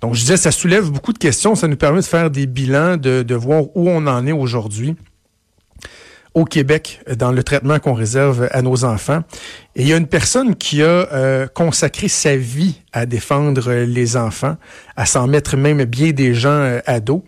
Donc, je disais, ça soulève beaucoup de questions. Ça nous permet de faire des bilans, de, de voir où on en est aujourd'hui au Québec dans le traitement qu'on réserve à nos enfants. Et il y a une personne qui a euh, consacré sa vie à défendre les enfants, à s'en mettre même bien des gens euh, ados.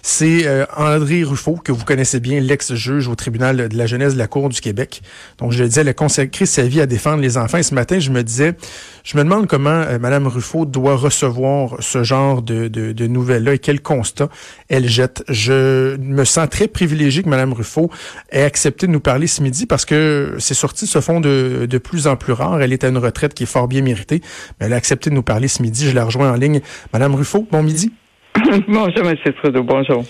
C'est euh, André Ruffo, que vous connaissez bien, l'ex-juge au tribunal de la jeunesse de la Cour du Québec. Donc, je le disais, elle a consacré sa vie à défendre les enfants. Et ce matin, je me disais, je me demande comment euh, Mme Ruffo doit recevoir ce genre de, de, de nouvelles-là et quel constat elle jette. Je me sens très privilégié que Mme Ruffo ait accepté de nous parler ce midi parce que ces sorties se font de, de plus en plus rares. Elle est à une retraite qui est fort bien méritée, mais elle a accepté de nous parler ce midi. Je la rejoins en ligne. Madame Ruffo, bon midi. bonjour, M. Trudeau. Bonjour.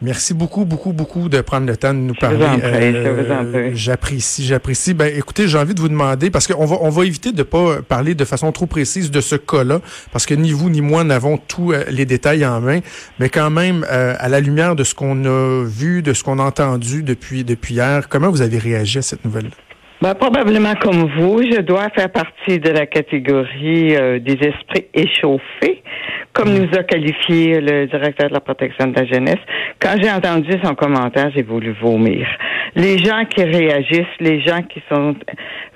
Merci beaucoup, beaucoup, beaucoup de prendre le temps de nous parler. Euh, j'apprécie, j'apprécie. Ben, écoutez, j'ai envie de vous demander parce qu'on va, on va éviter de pas parler de façon trop précise de ce cas-là, parce que ni vous ni moi n'avons tous euh, les détails en main. Mais quand même, euh, à la lumière de ce qu'on a vu, de ce qu'on a entendu depuis depuis hier, comment vous avez réagi à cette nouvelle? Ben, probablement comme vous, je dois faire partie de la catégorie des esprits échauffés comme nous a qualifié le directeur de la protection de la jeunesse. Quand j'ai entendu son commentaire, j'ai voulu vomir. Les gens qui réagissent, les gens qui sont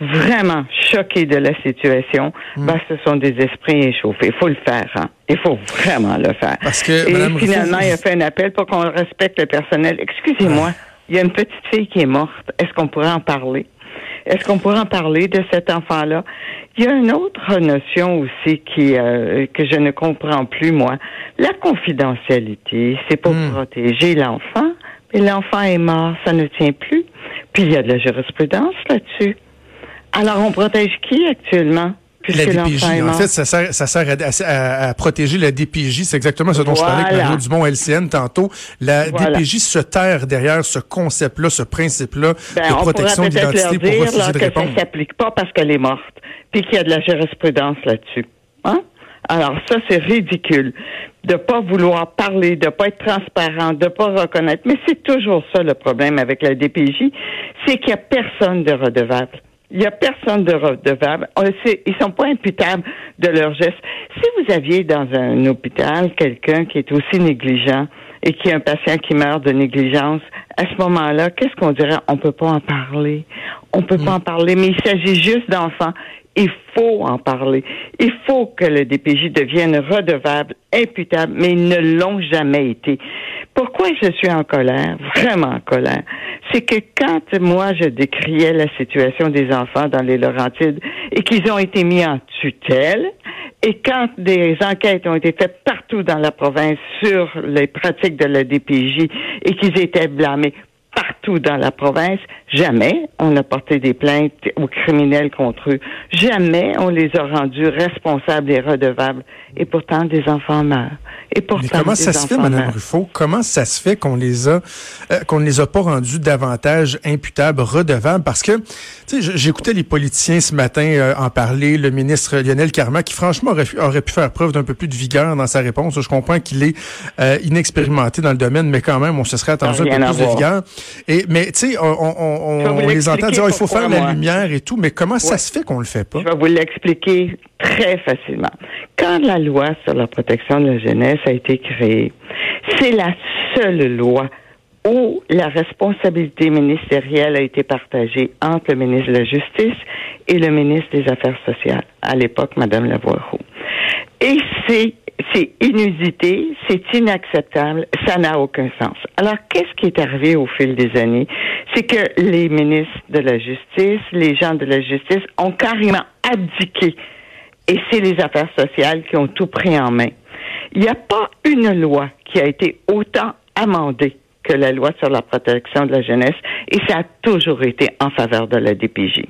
vraiment choqués de la situation, hmm. ben, ce sont des esprits échauffés. Il faut le faire. Hein? Il faut vraiment le faire. Parce que, Et finalement, il a fait un appel pour qu'on respecte le personnel. Excusez-moi, il y a une petite fille qui est morte. Est-ce qu'on pourrait en parler? Est-ce qu'on pourrait en parler de cet enfant-là? Il y a une autre notion aussi qui euh, que je ne comprends plus, moi. La confidentialité, c'est pour hmm. protéger l'enfant, mais l'enfant est mort, ça ne tient plus. Puis il y a de la jurisprudence là-dessus. Alors, on protège qui actuellement? La DPJ, en fait, ça sert, ça sert à, protéger la DPJ. C'est exactement ce dont je parlais avec Mario Dumont LCN tantôt. La DPJ se terre derrière ce concept-là, ce principe-là ben, de protection d'identité pour refuser de répondre. ça s'applique pas parce qu'elle est morte, puis qu'il y a de la jurisprudence là-dessus. Hein? Alors ça, c'est ridicule de pas vouloir parler, de pas être transparent, de pas reconnaître. Mais c'est toujours ça le problème avec la DPJ, c'est qu'il y a personne de redevable. Il n'y a personne de redevable. Ils sont pas imputables de leurs gestes. Si vous aviez dans un hôpital quelqu'un qui est aussi négligent et qui a un patient qui meurt de négligence, à ce moment-là, qu'est-ce qu'on dirait? On peut pas en parler. On peut pas mm. en parler, mais il s'agit juste d'enfants. Il faut en parler. Il faut que le DPJ devienne redevable, imputable, mais ils ne l'ont jamais été. Pourquoi je suis en colère, vraiment en colère? C'est que quand moi je décriais la situation des enfants dans les Laurentides et qu'ils ont été mis en tutelle, et quand des enquêtes ont été faites partout dans la province sur les pratiques de la DPJ et qu'ils étaient blâmés partout dans la province, jamais on a porté des plaintes aux criminels contre eux. Jamais on les a rendus responsables et redevables. Et pourtant, des enfants meurent. Et pourtant, Mais comment ça se fait, Mme Ruffo? Comment ça se fait qu'on les a, euh, qu'on ne les a pas rendus davantage imputables, redevables? Parce que, tu sais, j'écoutais les politiciens ce matin euh, en parler, le ministre Lionel Carma, qui franchement aurait, pu faire preuve d'un peu plus de vigueur dans sa réponse. Je comprends qu'il est euh, inexpérimenté dans le domaine, mais quand même, on se serait attendu un peu plus de vigueur. Et, mais, tu sais, on, les entend dire, il faut faire la lumière et tout, mais comment ça se fait qu'on le fait pas? Je vais vous l'expliquer très facilement. Quand la loi sur la protection de la jeunesse a été créée, c'est la seule loi où la responsabilité ministérielle a été partagée entre le ministre de la Justice et le ministre des Affaires sociales, à l'époque, Mme Lavoie-Roux. Et c'est c'est inusité, c'est inacceptable, ça n'a aucun sens. Alors, qu'est-ce qui est arrivé au fil des années? C'est que les ministres de la Justice, les gens de la justice ont carrément abdiqué. Et c'est les affaires sociales qui ont tout pris en main. Il n'y a pas une loi qui a été autant amendée que la loi sur la protection de la jeunesse, et ça a toujours été en faveur de la DPJ.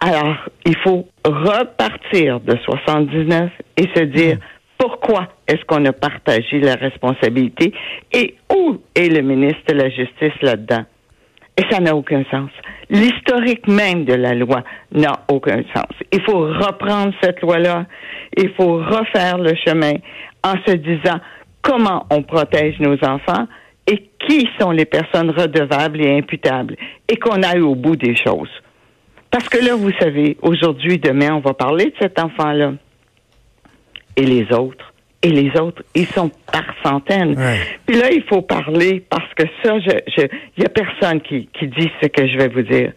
Alors, il faut repartir de 79 et se dire, pourquoi est-ce qu'on a partagé la responsabilité et où est le ministre de la Justice là-dedans? Et ça n'a aucun sens. L'historique même de la loi n'a aucun sens. Il faut reprendre cette loi-là. Il faut refaire le chemin en se disant comment on protège nos enfants et qui sont les personnes redevables et imputables et qu'on aille au bout des choses. Parce que là, vous savez, aujourd'hui, demain, on va parler de cet enfant-là et les autres? Et les autres, ils sont par centaines. Puis là, il faut parler parce que ça, je, je, il y a personne qui, qui dit ce que je vais vous dire.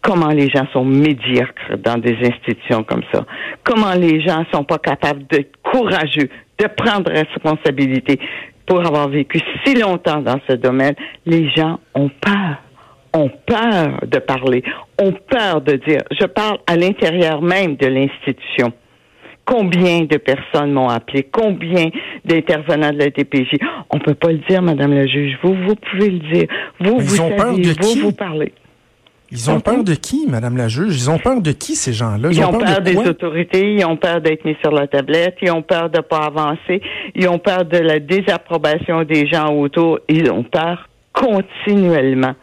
Comment les gens sont médiocres dans des institutions comme ça? Comment les gens sont pas capables d'être courageux, de prendre responsabilité. Pour avoir vécu si longtemps dans ce domaine, les gens ont peur ont peur de parler, ont peur de dire. Je parle à l'intérieur même de l'institution. Combien de personnes m'ont appelé? Combien d'intervenants de la DPJ? On peut pas le dire, Madame la juge. Vous, vous pouvez le dire. Vous, vous savez, vous, vous parlez. Ils ont peur de qui, Madame la juge? Ils ont peur de qui, ces gens-là? Ils, ont, peur, des autorités, ils ont peur d'être mis sur la tablette, ils ont peur de pas avancer, ils ont peur de la désapprobation des gens autour, ils ont peur continuellement.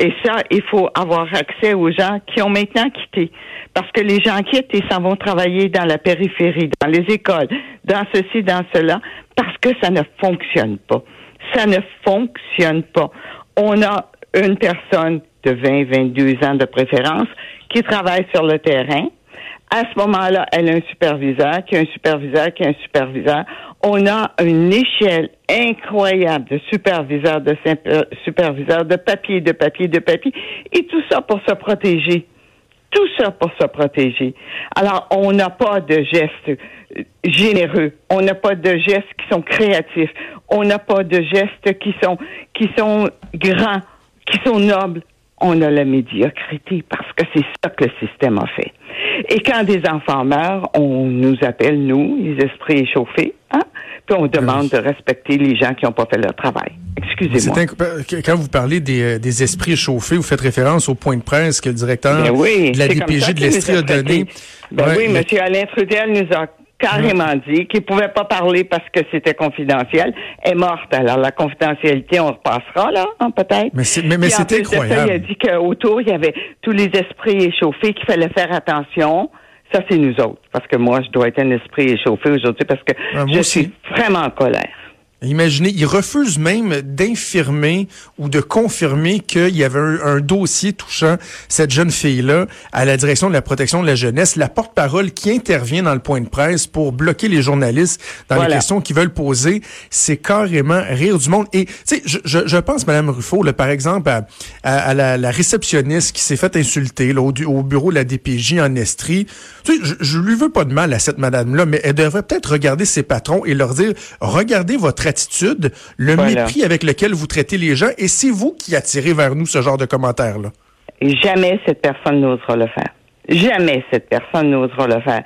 Et ça, il faut avoir accès aux gens qui ont maintenant quitté. Parce que les gens quittent et s'en vont travailler dans la périphérie, dans les écoles, dans ceci, dans cela, parce que ça ne fonctionne pas. Ça ne fonctionne pas. On a une personne de 20, 22 ans de préférence qui travaille sur le terrain. À ce moment-là, elle a un superviseur, qui a un superviseur, qui a un superviseur. On a une échelle incroyable de superviseurs, de superviseurs, de papier, de papier, de papier, et tout ça pour se protéger. Tout ça pour se protéger. Alors, on n'a pas de gestes euh, généreux. On n'a pas de gestes qui sont créatifs. On n'a pas de gestes qui sont, qui sont grands, qui sont nobles on a la médiocrité parce que c'est ça que le système a fait. Et quand des enfants meurent, on nous appelle, nous, les esprits échauffés, hein? puis on demande de respecter les gens qui n'ont pas fait leur travail. Excusez-moi. Quand vous parlez des, des, esprits échauffés, vous faites référence au point de presse que le directeur ben de la DPJ de l'Estrie a donné. Ben oui, M. Alain Trudel nous a carrément dit qu'il pouvait pas parler parce que c'était confidentiel, est morte. Alors la confidentialité, on repassera là, hein, peut-être. Mais c'est mais, c'était incroyable. il a dit qu'autour il y avait tous les esprits échauffés, qu'il fallait faire attention. Ça c'est nous autres, parce que moi je dois être un esprit échauffé aujourd'hui parce que ah, je suis vraiment en colère. Imaginez, il refuse même d'infirmer ou de confirmer qu'il y avait un, dossier touchant cette jeune fille-là à la direction de la protection de la jeunesse. La porte-parole qui intervient dans le point de presse pour bloquer les journalistes dans les questions qu'ils veulent poser, c'est carrément rire du monde. Et tu sais, je, je, je, pense, Madame Ruffo, là, par exemple, à, à, la, la, réceptionniste qui s'est fait insulter là, au, au, bureau de la DPJ en Estrie. Tu sais, je, je lui veux pas de mal à cette madame-là, mais elle devrait peut-être regarder ses patrons et leur dire, regardez votre attitude, le mépris avec lequel vous traitez les gens, et c'est vous qui attirez vers nous ce genre de commentaires-là. Jamais cette personne n'osera le faire. Jamais cette personne n'osera le faire.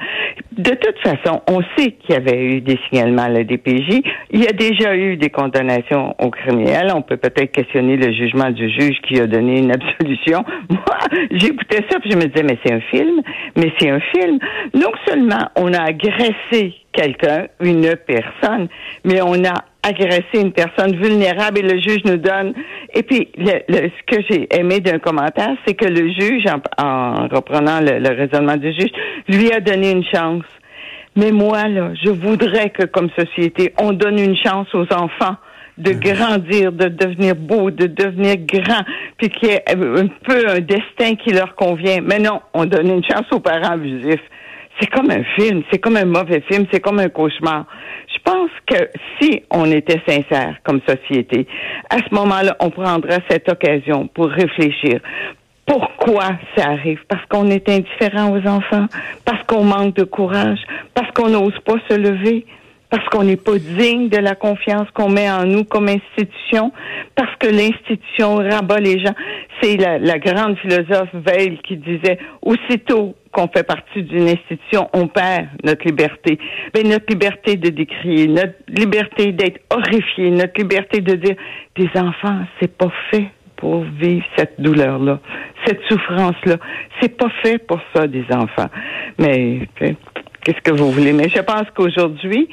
De toute façon, on sait qu'il y avait eu des signalements à la DPJ. Il y a déjà eu des condamnations aux criminels. On peut peut-être questionner le jugement du juge qui a donné une absolution. Moi, j'écoutais ça puis je me disais, mais c'est un film, mais c'est un film. Non seulement on a agressé quelqu'un, une personne, mais on a agresser une personne vulnérable et le juge nous donne. Et puis, ce que j'ai aimé d'un commentaire, c'est que le juge, en, reprenant le, raisonnement du juge, lui a donné une chance. Mais moi, là, je voudrais que, comme société, on donne une chance aux enfants de grandir, de devenir beau, de devenir grand, puis qu'il y ait un peu un destin qui leur convient. Mais non, on donne une chance aux parents abusifs c'est comme un film, c'est comme un mauvais film, c'est comme un cauchemar. Je pense que si on était sincère comme société, à ce moment-là, on prendrait cette occasion pour réfléchir. Pourquoi ça arrive? Parce qu'on est indifférent aux enfants, parce qu'on manque de courage, parce qu'on n'ose pas se lever, parce qu'on n'est pas digne de la confiance qu'on met en nous comme institution, parce que l'institution rabat les gens. C'est la, la, grande philosophe Veil qui disait, aussitôt qu'on fait partie d'une institution, on perd notre liberté. Mais notre liberté de décrier, notre liberté d'être horrifié, notre liberté de dire, des enfants, c'est pas fait pour vivre cette douleur-là, cette souffrance-là. C'est pas fait pour ça, des enfants. Mais qu'est-ce que vous voulez. Mais je pense qu'aujourd'hui,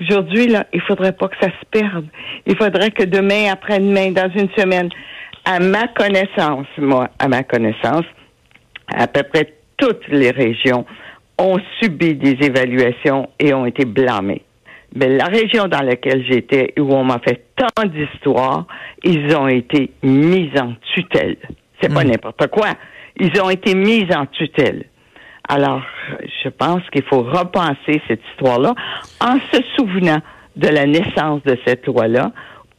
aujourd'hui, là, il faudrait pas que ça se perde. Il faudrait que demain, après-demain, dans une semaine, à ma connaissance, moi, à ma connaissance, à peu près toutes les régions ont subi des évaluations et ont été blâmées. Mais la région dans laquelle j'étais, où on m'a fait tant d'histoires, ils ont été mis en tutelle. C'est pas hmm. n'importe quoi. Ils ont été mis en tutelle. Alors, je pense qu'il faut repenser cette histoire-là en se souvenant de la naissance de cette loi-là,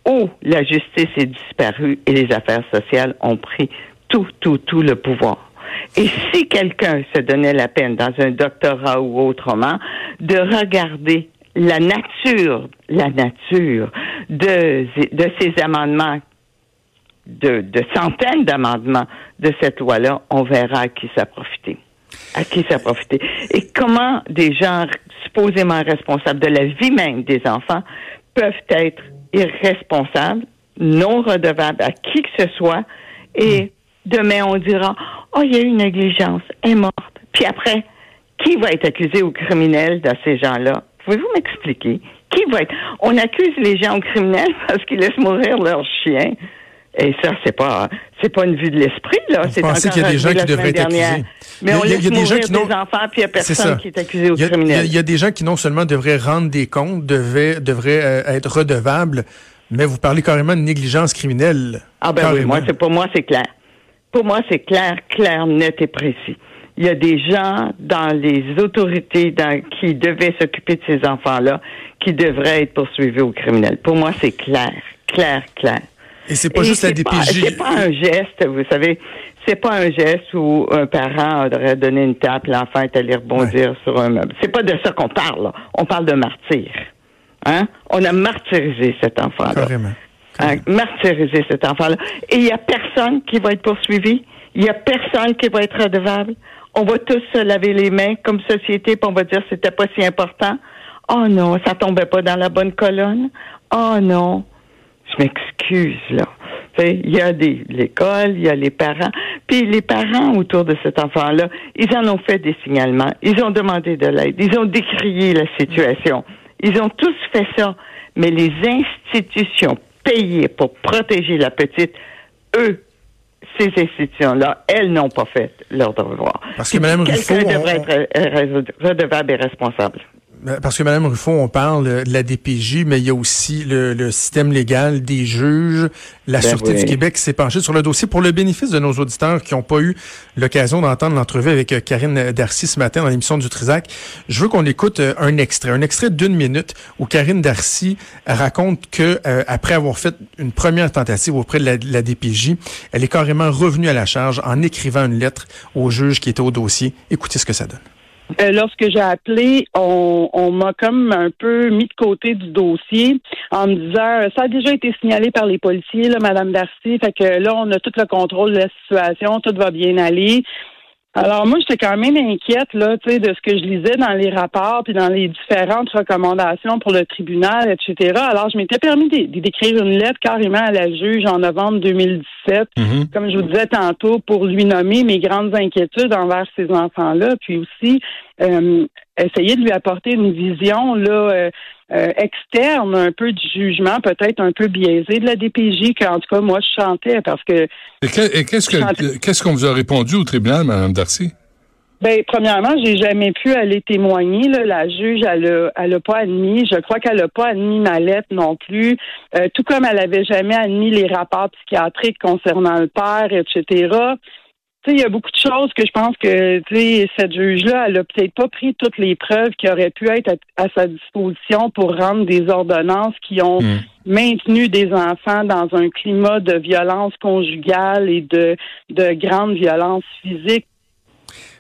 où la justice est disparue et les affaires sociales ont pris tout, tout, tout le pouvoir. Et si quelqu'un se donnait la peine, dans un doctorat ou autrement, de regarder la nature, la nature de, de ces amendements, de, de centaines d'amendements de cette loi-là, on verra à qui ça a profité. À qui ça a profité? Et comment des gens supposément responsables de la vie même des enfants peuvent être irresponsables, non redevables à qui que ce soit, et demain on dira, oh, il y a eu une négligence, elle est morte. Puis après, qui va être accusé ou criminel de ces gens-là? Pouvez-vous m'expliquer? Qui va être? On accuse les gens criminels parce qu'ils laissent mourir leurs chiens. Et ça, c'est pas, c'est pas une vue de l'esprit, là. C'est pensez qu'il y a des gens qui devraient être accusés? Mais on laisse mourir des enfants, puis il n'y a personne qui est accusé au criminel. Il y, a des gens qui non seulement devraient rendre des comptes, devraient, devraient euh, être redevables, mais vous parlez carrément de négligence criminelle. Ah ben oui, moi, c'est pour moi, c'est clair. Pour moi, c'est clair, clair, net et précis. Il y a des gens dans les autorités dans, qui devaient s'occuper de ces enfants-là qui devraient être poursuivis au criminel. Pour moi, c'est clair, clair, clair. Et c'est pas juste la DPJ. C'est pas un geste, vous savez. C'est pas un geste où un parent aurait donné une tape, l'enfant est allé rebondir sur un meuble. C'est pas de ça qu'on parle. On parle de martyr. Hein? On a martyrisé cet enfant-là. Carrément. Hein? Martyrisé cet enfant-là. Et il y a personne qui va être poursuivi. Il y a personne qui va être redevable. On va tous se laver les mains comme société, puis on va dire c'était pas si important. Oh non, ça tombait pas dans la bonne colonne. Oh non je m'excuse, là. Il y a des l'école, il y a les parents. Puis les parents autour de cet enfant-là, ils en ont fait des signalements. Ils ont demandé de l'aide. Ils ont décrié la situation. Ils ont tous fait ça. Mais les institutions payées pour protéger la petite, eux, ces institutions-là, elles n'ont pas fait leur devoir. Parce que Mme Ruffo... Quelqu'un devrait être redevable et responsable. Parce que Mme Ruffo, on parle de la DPJ, mais il y a aussi le, système légal des juges, la ben Sûreté du Québec s'est penchée sur le dossier. Pour le bénéfice de nos auditeurs qui n'ont pas eu l'occasion d'entendre l'entrevue avec euh, Karine Darcy ce matin dans l'émission du Trisac, je veux qu'on écoute euh, un extrait, un extrait d'une minute où Karine Darcy raconte que euh, après avoir fait une première tentative auprès de la, de la DPJ, elle est carrément revenue à la charge en écrivant une lettre au juge qui était au dossier. Écoutez ce que ça donne. Euh, lorsque j'ai appelé, on, on m'a comme un peu mis de côté du dossier en me disant ça a déjà été signalé par les policiers, là, Madame Darcy, fait que là, on a tout le contrôle de la situation, tout va bien aller. Alors moi, j'étais quand même inquiète là, tu sais, de ce que je lisais dans les rapports puis dans les différentes recommandations pour le tribunal, etc. Alors je m'étais permis d'écrire une lettre carrément à la juge en novembre 2017, mm-hmm. comme je vous disais tantôt, pour lui nommer mes grandes inquiétudes envers ces enfants-là, puis aussi euh, essayer de lui apporter une vision là. Euh, euh, externe un peu du jugement, peut-être un peu biaisé de la DPJ, qu'en tout cas, moi, je chantais parce que... Et qu'est-ce qu'on vous a répondu au tribunal, Mme Darcy? Ben, premièrement, j'ai jamais pu aller témoigner. La juge, elle a, elle a pas admis. Je crois qu'elle a pas admis ma lettre non plus. Euh, tout comme elle avait jamais admis les rapports psychiatriques concernant le père, etc il y a beaucoup de choses que je pense que cette juge-là, elle a peut-être pas pris toutes les preuves qui auraient pu être à, sa disposition pour rendre des ordonnances qui ont hmm. maintenu des enfants dans un climat de violence conjugale et de, de grande violence physique.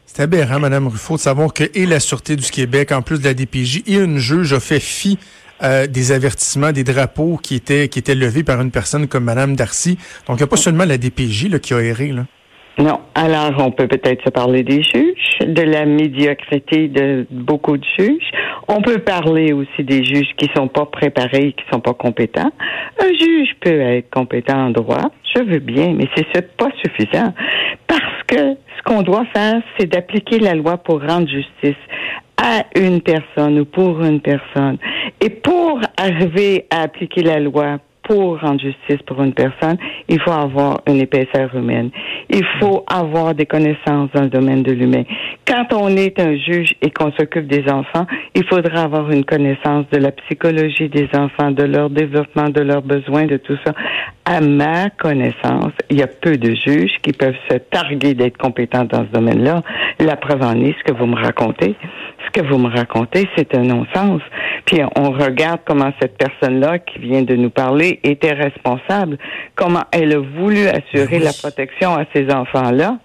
C'est aberrant, Mme Ruffo, de savoir que et la Sûreté du Québec, en plus de la DPJ, et une juge a fait fi euh, des avertissements, des drapeaux qui étaient qui étaient levés par une personne comme Mme Darcy. Donc, il n'y a pas seulement la DPJ là, qui a erré. Là. Non. Alors, on peut peut-être se parler des juges, de la médiocrité de beaucoup de juges. On peut parler aussi des juges qui sont pas préparés, qui sont pas compétents. Un juge peut être compétent en droit, je veux bien, mais c'est pas suffisant. Parce que ce qu'on doit faire, c'est d'appliquer la loi pour rendre justice à une personne ou pour une personne. Et pour arriver à appliquer la loi pour rendre justice pour une personne, il faut avoir une épaisseur humaine. Il faut avoir des connaissances dans le domaine de l'humain. Quand on est un juge et qu'on s'occupe des enfants, il faudra avoir une connaissance de la psychologie des enfants, de leur développement, de leurs besoins, de tout ça. À ma connaissance, il y a peu de juges qui peuvent se targuer d'être compétents dans ce domaine-là. La preuve en est ce que vous me racontez. ce que vous me racontez, c'est un non-sens. Puis on regarde comment cette personne-là qui vient de nous parler était responsable, comment elle a voulu assurer la protection à ces enfants-là.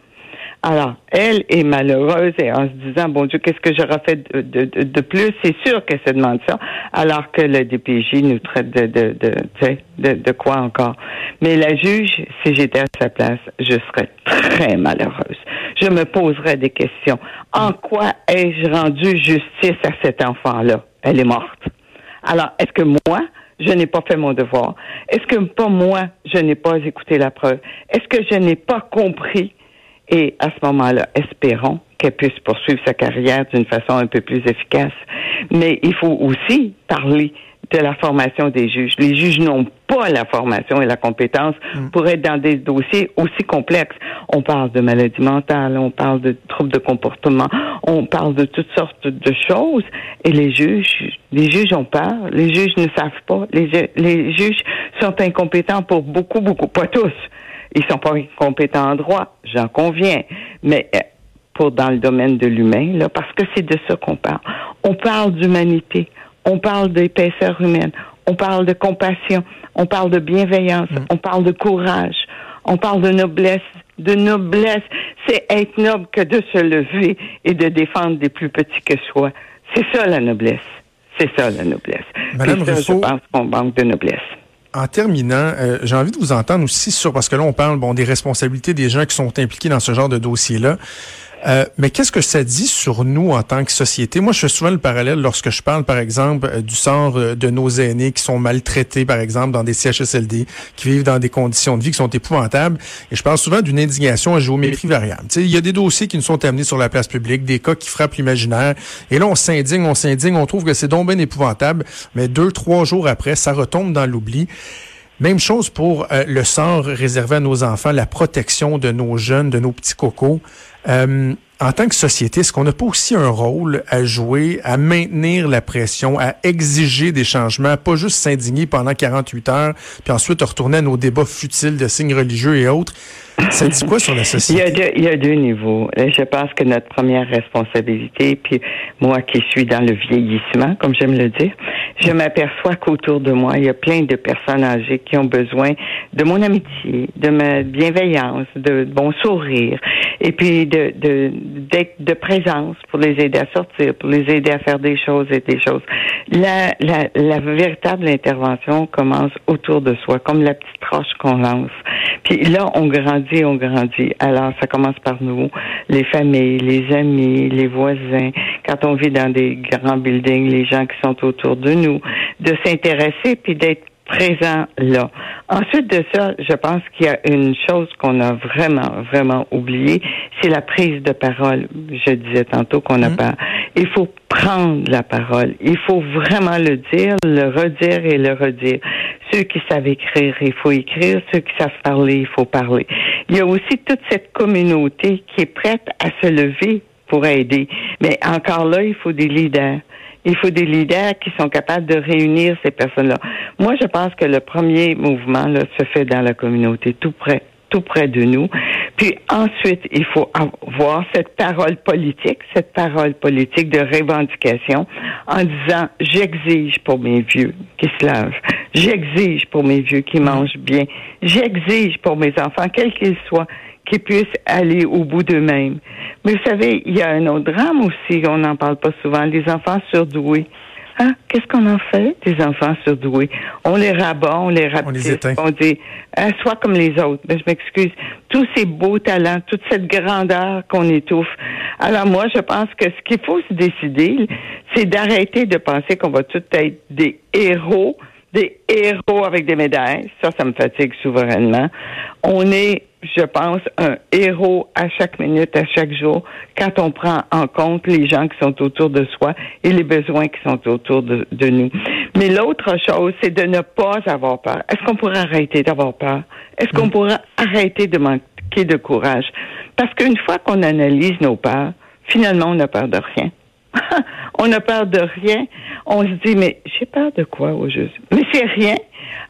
Alors, elle est malheureuse et en se disant, bon Dieu, qu'est-ce que j'aurais fait de, de, de, plus? C'est sûr qu'elle se demande ça, alors que le DPJ nous traite de, de, de, de, de quoi encore? Mais la juge, si j'étais à sa place, je serais très malheureuse. Je me poserais des questions. En quoi ai-je rendu justice à cet enfant-là? Elle est morte. Alors, est-ce que moi, je n'ai pas fait mon devoir? Est-ce que pas moi, je n'ai pas écouté la preuve? Est-ce que je n'ai pas compris? Et à ce moment-là, espérons qu'elle puisse poursuivre sa carrière d'une façon un peu plus efficace. Mais il faut aussi parler de la formation des juges. Les juges n'ont pas la formation et la compétence mm. pour être dans des dossiers aussi complexes. On parle de maladies mentales, on parle de troubles de comportement, on parle de toutes sortes de choses. Et les juges, les juges ont peur. Les juges ne savent pas. Les, les juges sont incompétents pour beaucoup, beaucoup, pas tous ils sont pas compétents en droit, j'en conviens. Mais euh, pour dans le domaine de l'humain, là, parce que c'est de ça qu'on parle. On parle d'humanité, on parle d'épaisseur humaine, on parle de compassion, on parle de bienveillance, mm. on parle de courage, on parle de noblesse. De noblesse, c'est être noble que de se lever et de défendre des plus petits que soi. C'est ça la noblesse. C'est ça la noblesse. Madame ça, je pense qu'on manque de noblesse. En terminant, euh, j'ai envie de vous entendre aussi sur, parce que là, on parle bon des responsabilités des gens qui sont impliqués dans ce genre de dossier-là. Euh, mais qu'est-ce que ça dit sur nous en tant que société? Moi, je fais souvent le parallèle lorsque je parle, par exemple, euh, du sort euh, de nos aînés qui sont maltraités, par exemple, dans des CHSLD, qui vivent dans des conditions de vie qui sont épouvantables. Et je parle souvent d'une indignation à géométrie variable. il y a des dossiers qui nous sont amenés sur la place publique, des cas qui frappent l'imaginaire. Et là, on s'indigne, on s'indigne, on trouve que c'est donc bien épouvantable. Mais deux, trois jours après, ça retombe dans l'oubli. Même chose pour le sort réservé à nos enfants, la protection de nos jeunes, de nos petits cocos. Euh, en tant que société, est-ce qu'on n'a pas aussi un rôle à jouer, à maintenir la pression, à exiger des changements, pas juste s'indigner pendant 48 heures, puis ensuite retourner à nos débats futiles de signes religieux et autres? Ça dit quoi sur la société? Il y, a deux, il y a deux niveaux. Je pense que notre première responsabilité, puis moi qui suis dans le vieillissement, comme j'aime le dire, je m'aperçois qu'autour de moi, il y a plein de personnes âgées qui ont besoin de mon amitié, de ma bienveillance, de, bon sourire, et puis de, de, de présence pour les aider à sortir, pour les aider à faire des choses et des choses. La, la, la véritable intervention commence autour de soi, comme la petite roche qu'on lance. Puis là, on grandit, on grandit. Alors, ça commence par nous, les familles, les amis, les voisins. Quand on vit dans des grands buildings, les gens qui sont autour de nous, de s'intéresser puis d'être présent là. Ensuite de ça, je pense qu'il y a une chose qu'on a vraiment, vraiment oubliée, c'est la prise de parole. Je disais tantôt qu'on n'a mmh. pas. Il faut prendre la parole. Il faut vraiment le dire, le redire et le redire. Ceux qui savent écrire, il faut écrire. Ceux qui savent parler, il faut parler. Il y a aussi toute cette communauté qui est prête à se lever pour aider. Mais encore là, il faut des leaders. Il faut des leaders qui sont capables de réunir ces personnes-là. Moi, je pense que le premier mouvement se fait dans la communauté, tout près, tout près de nous. Puis ensuite, il faut avoir cette parole politique, cette parole politique de revendication en disant j'exige pour mes vieux qui se lavent, j'exige pour mes vieux qui mangent bien, j'exige pour mes enfants, quels qu'ils soient, qui puissent aller au bout d'eux-mêmes. Mais vous savez, il y a un autre drame aussi, on n'en parle pas souvent, les enfants surdoués. Hein? Qu'est-ce qu'on en fait? Des enfants surdoués? On les rabat, on les rapetisse, on, on dit hein, sois comme les autres. Mais ben, je m'excuse. Tous ces beaux talents, toute cette grandeur qu'on étouffe. Alors moi, je pense que ce qu'il faut se décider, c'est d'arrêter de penser qu'on va tous être des héros, des héros avec des médailles. Ça, ça me fatigue souverainement. On est je pense, un héros à chaque minute, à chaque jour, quand on prend en compte les gens qui sont autour de soi et les besoins qui sont autour de, nous. Mais l'autre chose, c'est de ne pas avoir peur. Est-ce qu'on pourrait arrêter d'avoir peur? Est-ce qu'on mm. pourrait arrêter de manquer de courage? Parce qu'une fois qu'on analyse nos peurs, finalement, on n'a peur de rien. on n'a peur de rien. On se dit, mais j'ai peur de quoi au juste? Mais c'est rien.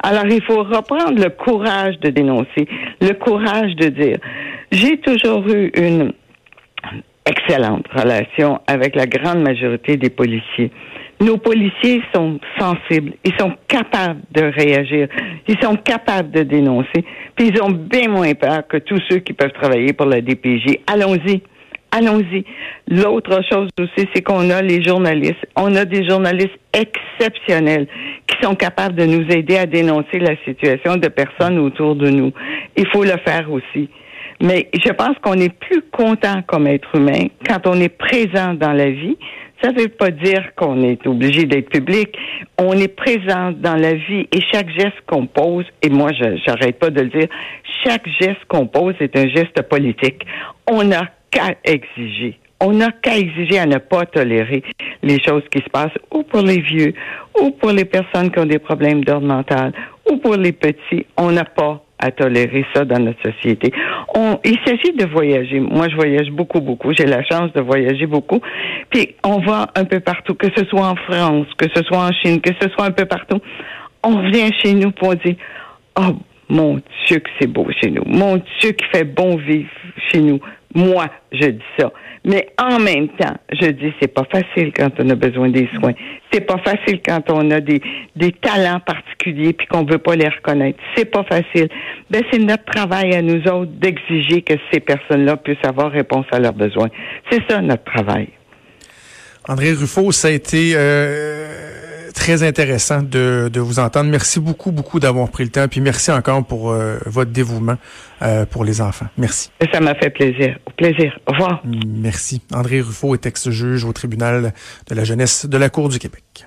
Alors, il faut reprendre le courage de dénoncer, le courage de dire. J'ai toujours eu une excellente relation avec la grande majorité des policiers. Nos policiers sont sensibles, ils sont capables de réagir, ils sont capables de dénoncer, puis ils ont bien moins peur que tous ceux qui peuvent travailler pour la DPJ. Allons-y. Allons-y. L'autre chose aussi, c'est qu'on a les journalistes. On a des journalistes exceptionnels qui sont capables de nous aider à dénoncer la situation de personnes autour de nous. Il faut le faire aussi. Mais je pense qu'on est plus content comme être humain quand on est présent dans la vie. Ça ne veut pas dire qu'on est obligé d'être public. On est présent dans la vie et chaque geste qu'on pose, et moi, je n'arrête pas de le dire, chaque geste qu'on pose est un geste politique. On n'a qu'à exiger. On n'a qu'à exiger à ne pas tolérer les choses qui se passent, ou pour les vieux, ou pour les personnes qui ont des problèmes d'ordre mental, ou pour les petits. On n'a pas à tolérer ça dans notre société. Il s'agit de voyager. Moi, je voyage beaucoup, beaucoup. J'ai la chance de voyager beaucoup. Puis, on va un peu partout, que ce soit en France, que ce soit en Chine, que ce soit un peu partout. On vient chez nous pour dire, oh, mon Dieu que c'est beau chez nous. Mon Dieu qui fait bon vivre chez nous. Moi, je dis ça. Mais en même temps, je dis c'est pas facile quand on a besoin des soins. C'est pas facile quand on a des, des talents particuliers puis qu'on veut pas les reconnaître. C'est pas facile. Ben c'est notre travail à nous autres d'exiger que ces personnes-là puissent avoir réponse à leurs besoins. C'est ça notre travail. André Ruffo, ça a été euh très intéressant de, de, vous entendre. Merci beaucoup, beaucoup d'avoir pris le temps. Puis merci encore pour euh, votre dévouement euh, pour les enfants. Merci. Ça m'a fait plaisir. Au plaisir. Au revoir. Merci. André Ruffo est ex-juge au tribunal de la jeunesse de la Cour du Québec.